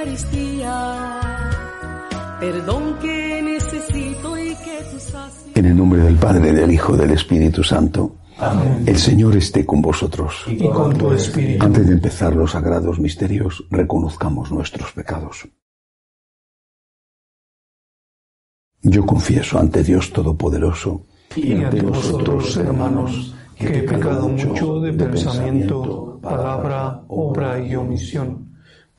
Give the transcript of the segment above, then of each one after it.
Eucaristía. Perdón que necesito y que tú En el nombre del Padre, del Hijo, del Espíritu Santo. Amén. El Señor esté con vosotros. Y con tu espíritu. Antes de empezar los sagrados misterios, reconozcamos nuestros pecados. Yo confieso ante Dios Todopoderoso y ante vosotros, hermanos, que he pecado mucho de pensamiento, palabra, obra y omisión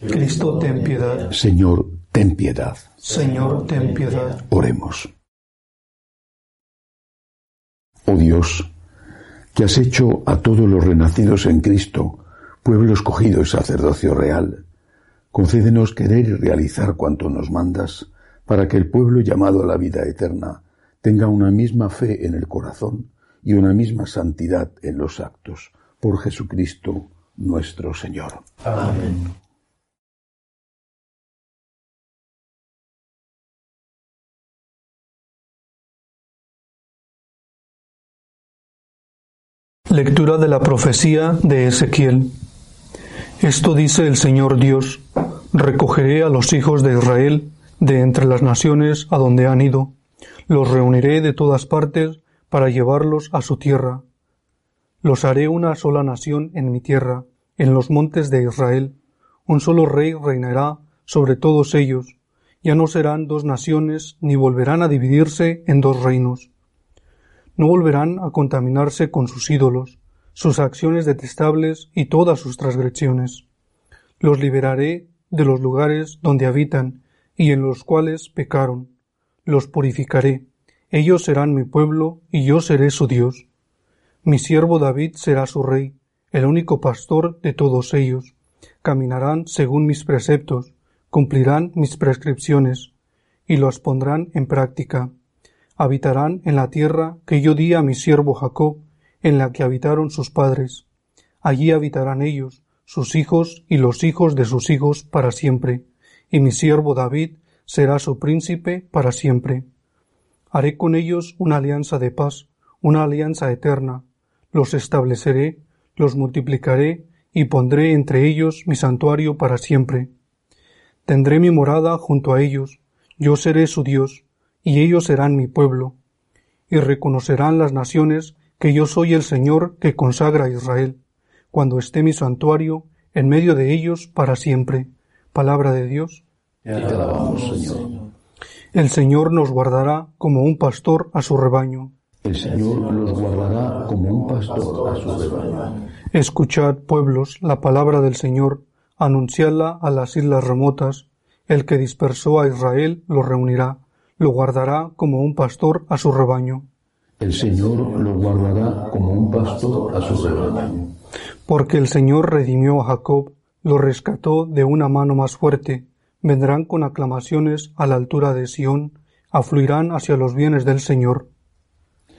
Cristo, ten piedad. Señor, ten piedad. Señor, ten piedad. Oremos. Oh Dios, que has hecho a todos los renacidos en Cristo, pueblo escogido y sacerdocio real, concédenos querer y realizar cuanto nos mandas, para que el pueblo llamado a la vida eterna tenga una misma fe en el corazón y una misma santidad en los actos, por Jesucristo nuestro Señor. Amén. Lectura de la profecía de Ezequiel. Esto dice el Señor Dios, recogeré a los hijos de Israel de entre las naciones a donde han ido los reuniré de todas partes para llevarlos a su tierra. Los haré una sola nación en mi tierra, en los montes de Israel. Un solo rey reinará sobre todos ellos. Ya no serán dos naciones ni volverán a dividirse en dos reinos. No volverán a contaminarse con sus ídolos, sus acciones detestables y todas sus transgresiones. Los liberaré de los lugares donde habitan y en los cuales pecaron los purificaré, ellos serán mi pueblo y yo seré su Dios. Mi siervo David será su rey, el único pastor de todos ellos. Caminarán según mis preceptos, cumplirán mis prescripciones, y los pondrán en práctica. Habitarán en la tierra que yo di a mi siervo Jacob, en la que habitaron sus padres. Allí habitarán ellos, sus hijos y los hijos de sus hijos para siempre, y mi siervo David será su príncipe para siempre. Haré con ellos una alianza de paz, una alianza eterna. Los estableceré, los multiplicaré y pondré entre ellos mi santuario para siempre. Tendré mi morada junto a ellos, yo seré su Dios, y ellos serán mi pueblo. Y reconocerán las naciones que yo soy el Señor que consagra a Israel, cuando esté mi santuario en medio de ellos para siempre. Palabra de Dios. Señor. El Señor nos guardará como un pastor a su rebaño. El Señor los guardará como un pastor a su rebaño. Escuchad, pueblos, la palabra del Señor, anunciadla a las islas remotas. El que dispersó a Israel lo reunirá, lo guardará como un pastor a su rebaño. El Señor lo guardará como un pastor a su rebaño. Porque el Señor redimió a Jacob, lo rescató de una mano más fuerte, vendrán con aclamaciones a la altura de Sión, afluirán hacia los bienes del Señor.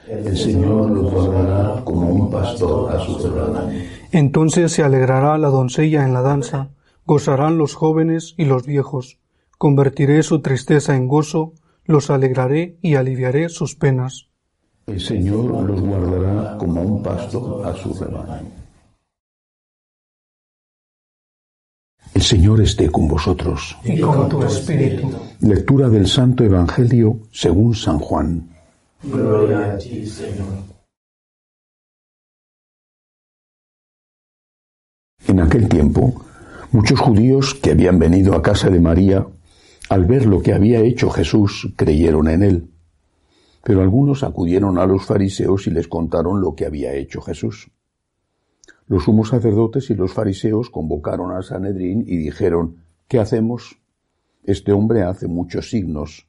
El Señor los guardará como un pastor a su rebaño. Entonces se alegrará la doncella en la danza, gozarán los jóvenes y los viejos. Convertiré su tristeza en gozo, los alegraré y aliviaré sus penas. El Señor los guardará como un pastor a su rebaño. El Señor esté con vosotros. Y con tu espíritu. Lectura del Santo Evangelio según San Juan. Gloria a ti, Señor. En aquel tiempo, muchos judíos que habían venido a casa de María, al ver lo que había hecho Jesús, creyeron en él. Pero algunos acudieron a los fariseos y les contaron lo que había hecho Jesús. Los sumos sacerdotes y los fariseos convocaron a Sanedrín y dijeron, ¿qué hacemos? Este hombre hace muchos signos.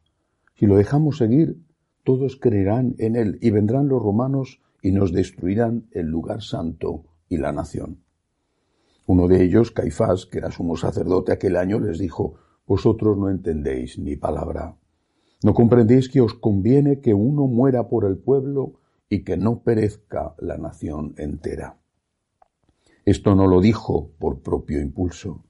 Si lo dejamos seguir, todos creerán en él y vendrán los romanos y nos destruirán el lugar santo y la nación. Uno de ellos, Caifás, que era sumo sacerdote aquel año, les dijo, Vosotros no entendéis mi palabra. ¿No comprendéis que os conviene que uno muera por el pueblo y que no perezca la nación entera? Esto no lo dijo por propio impulso,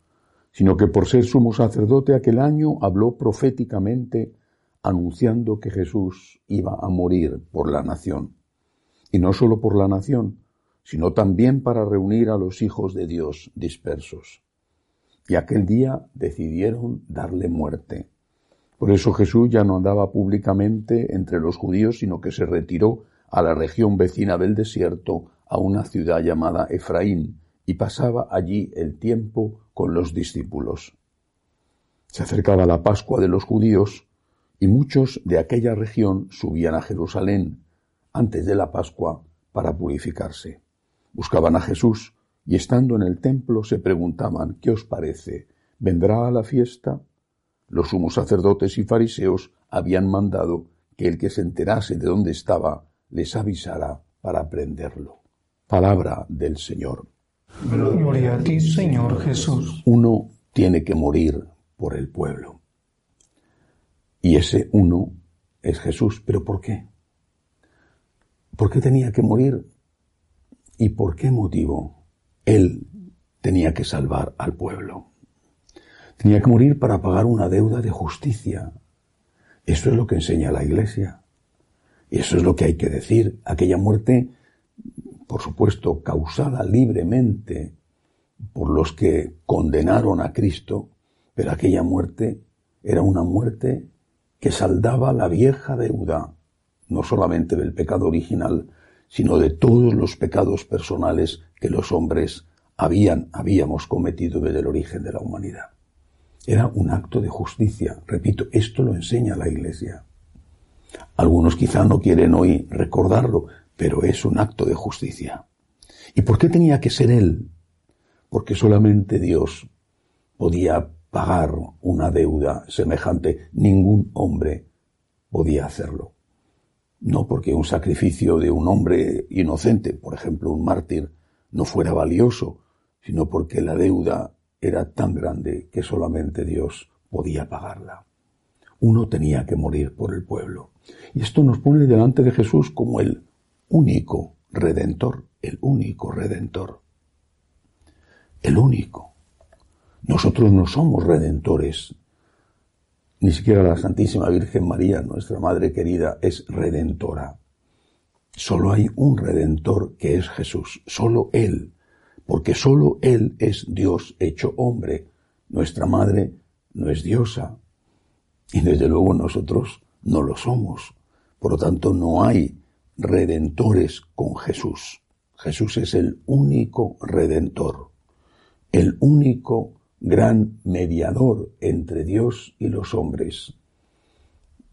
sino que por ser sumo sacerdote aquel año habló proféticamente anunciando que Jesús iba a morir por la nación. Y no solo por la nación, sino también para reunir a los hijos de Dios dispersos. Y aquel día decidieron darle muerte. Por eso Jesús ya no andaba públicamente entre los judíos, sino que se retiró a la región vecina del desierto, a una ciudad llamada Efraín, y pasaba allí el tiempo con los discípulos. Se acercaba la Pascua de los judíos, y muchos de aquella región subían a Jerusalén antes de la Pascua para purificarse. Buscaban a Jesús y estando en el templo se preguntaban, ¿qué os parece? ¿Vendrá a la fiesta? Los sumos sacerdotes y fariseos habían mandado que el que se enterase de dónde estaba les avisara para prenderlo. Palabra del Señor. Gloria a ti, Señor Jesús. Uno tiene que morir por el pueblo. Y ese uno es Jesús. ¿Pero por qué? ¿Por qué tenía que morir? ¿Y por qué motivo? Él tenía que salvar al pueblo. Tenía que morir para pagar una deuda de justicia. Eso es lo que enseña la Iglesia. Y eso es lo que hay que decir. Aquella muerte, por supuesto, causada libremente por los que condenaron a Cristo, pero aquella muerte era una muerte que saldaba la vieja deuda, no solamente del pecado original, sino de todos los pecados personales que los hombres habían, habíamos cometido desde el origen de la humanidad. Era un acto de justicia. Repito, esto lo enseña la Iglesia. Algunos quizá no quieren hoy recordarlo, pero es un acto de justicia. ¿Y por qué tenía que ser Él? Porque solamente Dios podía pagar una deuda semejante. Ningún hombre podía hacerlo. No porque un sacrificio de un hombre inocente, por ejemplo un mártir, no fuera valioso, sino porque la deuda era tan grande que solamente Dios podía pagarla. Uno tenía que morir por el pueblo. Y esto nos pone delante de Jesús como el único redentor, el único redentor. El único. Nosotros no somos redentores. Ni siquiera la Santísima Virgen María, nuestra Madre querida, es redentora. Solo hay un redentor que es Jesús, solo Él, porque solo Él es Dios hecho hombre. Nuestra Madre no es diosa, y desde luego nosotros no lo somos. Por lo tanto, no hay redentores con Jesús. Jesús es el único redentor, el único gran mediador entre Dios y los hombres.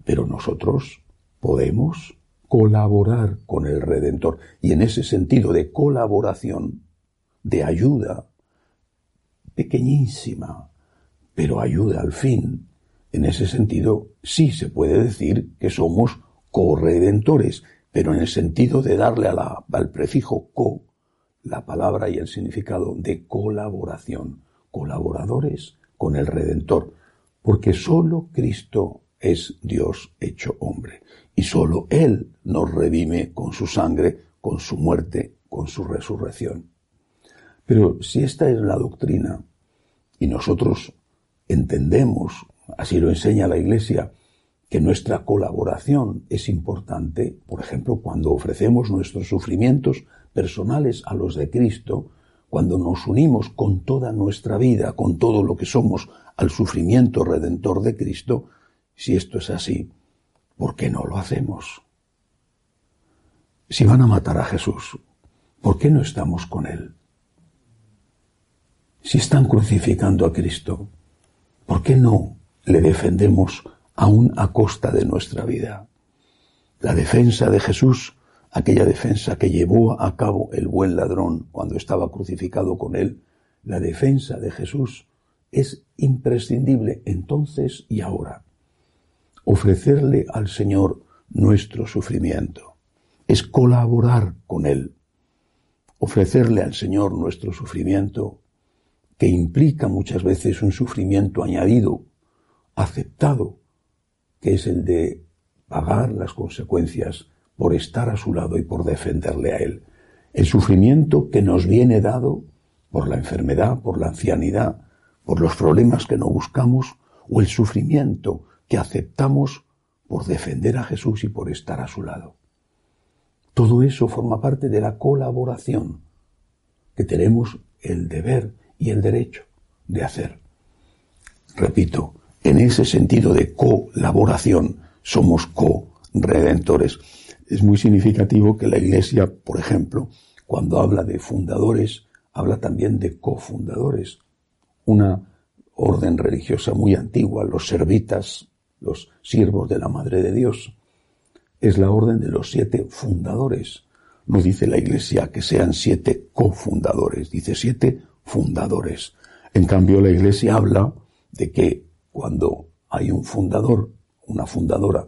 Pero nosotros podemos colaborar con el Redentor. Y en ese sentido de colaboración, de ayuda, pequeñísima, pero ayuda al fin, en ese sentido sí se puede decir que somos corredentores, pero en el sentido de darle al prefijo co la palabra y el significado de colaboración colaboradores con el Redentor, porque sólo Cristo es Dios hecho hombre, y sólo Él nos redime con su sangre, con su muerte, con su resurrección. Pero si esta es la doctrina, y nosotros entendemos, así lo enseña la Iglesia, que nuestra colaboración es importante, por ejemplo, cuando ofrecemos nuestros sufrimientos personales a los de Cristo, cuando nos unimos con toda nuestra vida, con todo lo que somos, al sufrimiento redentor de Cristo, si esto es así, ¿por qué no lo hacemos? Si van a matar a Jesús, ¿por qué no estamos con Él? Si están crucificando a Cristo, ¿por qué no le defendemos aún a costa de nuestra vida? La defensa de Jesús, aquella defensa que llevó a cabo el buen ladrón cuando estaba crucificado con él, la defensa de Jesús es imprescindible entonces y ahora. Ofrecerle al Señor nuestro sufrimiento es colaborar con Él. Ofrecerle al Señor nuestro sufrimiento, que implica muchas veces un sufrimiento añadido, aceptado, que es el de pagar las consecuencias por estar a su lado y por defenderle a Él. El sufrimiento que nos viene dado por la enfermedad, por la ancianidad, por los problemas que no buscamos, o el sufrimiento que aceptamos por defender a Jesús y por estar a su lado. Todo eso forma parte de la colaboración que tenemos el deber y el derecho de hacer. Repito, en ese sentido de colaboración somos co-redentores. Es muy significativo que la Iglesia, por ejemplo, cuando habla de fundadores, habla también de cofundadores. Una orden religiosa muy antigua, los servitas, los siervos de la Madre de Dios. Es la orden de los siete fundadores. No dice la Iglesia que sean siete cofundadores, dice siete fundadores. En cambio, la Iglesia habla de que cuando hay un fundador, una fundadora,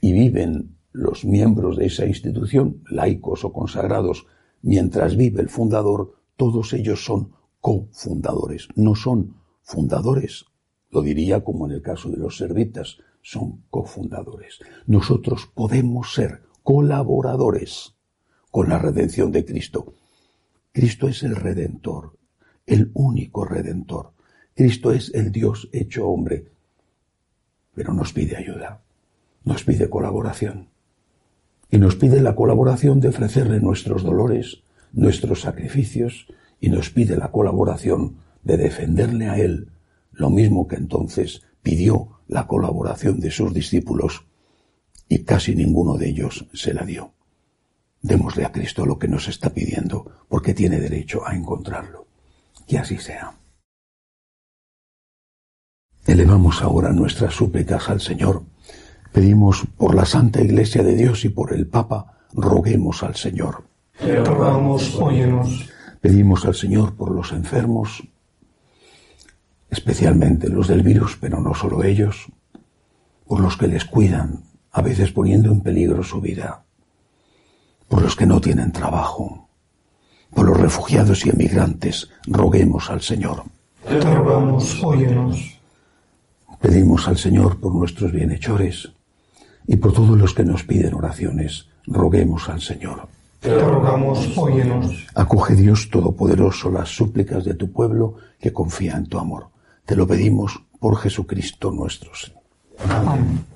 y viven los miembros de esa institución, laicos o consagrados, mientras vive el fundador, todos ellos son cofundadores, no son fundadores. Lo diría como en el caso de los servitas, son cofundadores. Nosotros podemos ser colaboradores con la redención de Cristo. Cristo es el redentor, el único redentor. Cristo es el Dios hecho hombre, pero nos pide ayuda, nos pide colaboración. Y nos pide la colaboración de ofrecerle nuestros dolores, nuestros sacrificios, y nos pide la colaboración de defenderle a Él, lo mismo que entonces pidió la colaboración de sus discípulos, y casi ninguno de ellos se la dio. Démosle a Cristo lo que nos está pidiendo, porque tiene derecho a encontrarlo. Que así sea. Elevamos ahora nuestras súplicas al Señor. Pedimos por la Santa Iglesia de Dios y por el Papa, roguemos al Señor. Te rogamos, óyenos. Pedimos al Señor por los enfermos, especialmente los del virus, pero no solo ellos, por los que les cuidan, a veces poniendo en peligro su vida, por los que no tienen trabajo, por los refugiados y emigrantes, roguemos al Señor. Te rogamos, óyenos. Pedimos al Señor por nuestros bienhechores y por todos los que nos piden oraciones, roguemos al Señor. Te rogamos, óyenos. Acoge Dios Todopoderoso las súplicas de tu pueblo que confía en tu amor. Te lo pedimos por Jesucristo nuestro Señor. Amén.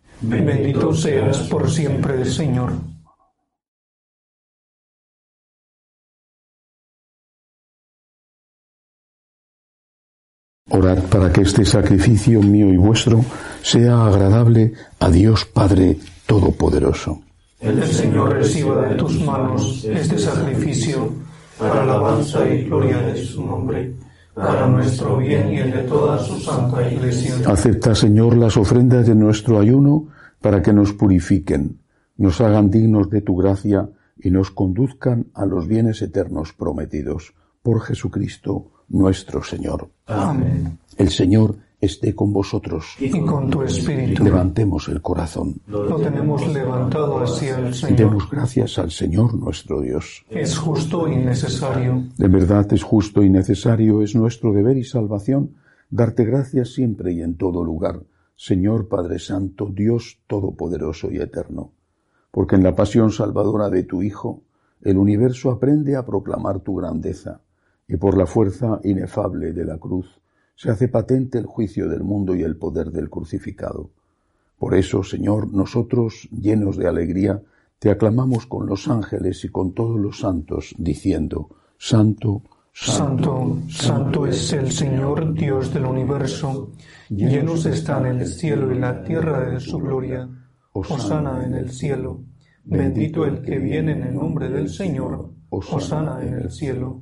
Bendito seas por siempre, Señor. Orad para que este sacrificio mío y vuestro sea agradable a Dios Padre Todopoderoso. El Señor reciba de tus manos este sacrificio para alabanza y gloria de su nombre, para nuestro bien y el de toda su santa iglesia. Acepta, Señor, las ofrendas de nuestro ayuno para que nos purifiquen, nos hagan dignos de tu gracia y nos conduzcan a los bienes eternos prometidos por Jesucristo nuestro Señor. Amén. El Señor esté con vosotros. Y con tu espíritu. Levantemos el corazón. Lo tenemos levantado hacia el Y Señor. demos gracias al Señor nuestro Dios. Es justo y necesario. De verdad es justo y necesario, es nuestro deber y salvación darte gracias siempre y en todo lugar, Señor Padre Santo, Dios Todopoderoso y Eterno, porque en la pasión salvadora de tu Hijo, el universo aprende a proclamar tu grandeza, y por la fuerza inefable de la cruz se hace patente el juicio del mundo y el poder del crucificado. Por eso, Señor, nosotros, llenos de alegría, te aclamamos con los ángeles y con todos los santos, diciendo, Santo, Santo, santo es el Señor Dios del universo. Llenos están el cielo y la tierra de su gloria. Hosana en el cielo. Bendito el que viene en el nombre del Señor. Hosana en el cielo.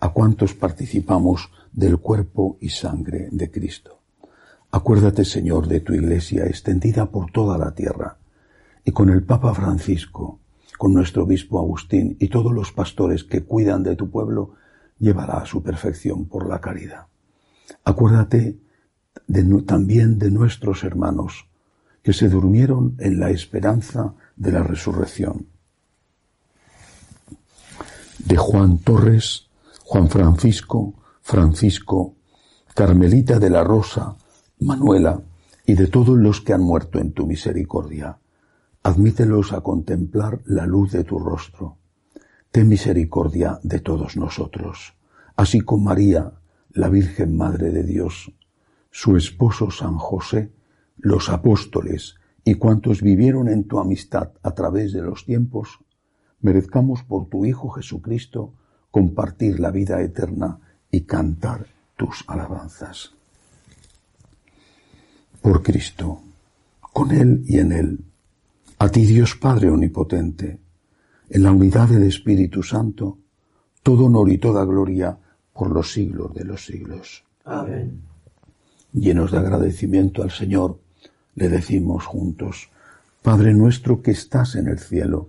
a cuantos participamos del cuerpo y sangre de Cristo. Acuérdate, Señor, de tu Iglesia extendida por toda la tierra, y con el Papa Francisco, con nuestro obispo Agustín y todos los pastores que cuidan de tu pueblo, llévala a su perfección por la caridad. Acuérdate de también de nuestros hermanos que se durmieron en la esperanza de la resurrección. De Juan Torres, Juan Francisco, Francisco, Carmelita de la Rosa, Manuela y de todos los que han muerto en tu misericordia. Admítelos a contemplar la luz de tu rostro. Ten misericordia de todos nosotros, así con María, la Virgen Madre de Dios, su esposo San José, los apóstoles y cuantos vivieron en tu amistad a través de los tiempos, merezcamos por tu Hijo Jesucristo compartir la vida eterna y cantar tus alabanzas. Por Cristo, con Él y en Él, a ti Dios Padre Omnipotente, en la unidad del Espíritu Santo, todo honor y toda gloria por los siglos de los siglos. Amén. Llenos de agradecimiento al Señor, le decimos juntos, Padre nuestro que estás en el cielo,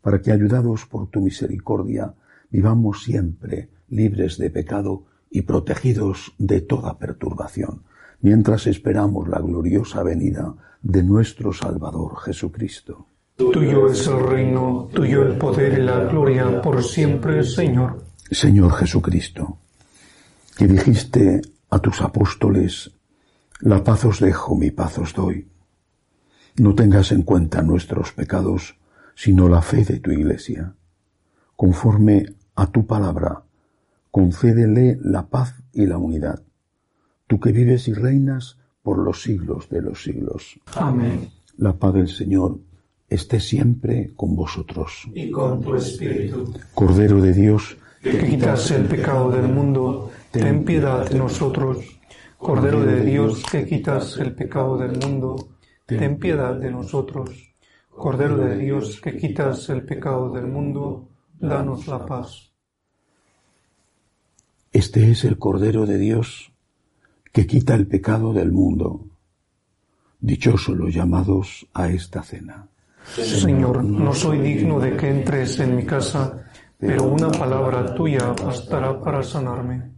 para que, ayudados por tu misericordia, vivamos siempre libres de pecado y protegidos de toda perturbación, mientras esperamos la gloriosa venida de nuestro Salvador Jesucristo. Tuyo es el reino, tuyo el poder y la gloria por siempre, Señor. Señor Jesucristo, que dijiste a tus apóstoles, la paz os dejo, mi paz os doy. No tengas en cuenta nuestros pecados, sino la fe de tu Iglesia. Conforme a tu palabra, concédele la paz y la unidad. Tú que vives y reinas por los siglos de los siglos. Amén. La paz del Señor esté siempre con vosotros. Y con tu espíritu. Cordero de Dios, que quitas el pecado del mundo, ten piedad de nosotros. Cordero de Dios, que quitas el pecado del mundo, ten piedad de nosotros. Cordero de Dios, que quitas el pecado del mundo, danos la paz. Este es el Cordero de Dios que quita el pecado del mundo. Dichosos los llamados a esta cena. Señor, no soy digno de que entres en mi casa, pero una palabra tuya bastará para sanarme.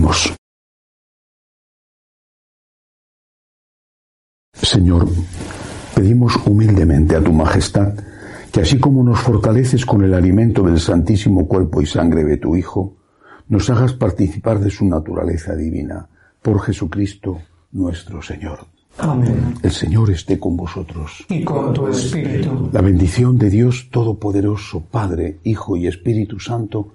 Oremos. Señor, pedimos humildemente a tu Majestad que así como nos fortaleces con el alimento del santísimo cuerpo y sangre de tu Hijo, nos hagas participar de su naturaleza divina, por Jesucristo nuestro Señor. Amén. El Señor esté con vosotros. Y con tu espíritu. La bendición de Dios Todopoderoso, Padre, Hijo y Espíritu Santo,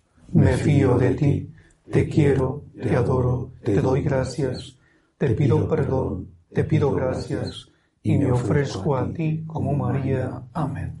Me fío de ti, te quiero, te adoro, te doy gracias, te pido perdón, te pido gracias, y me ofrezco a ti como María. Amén.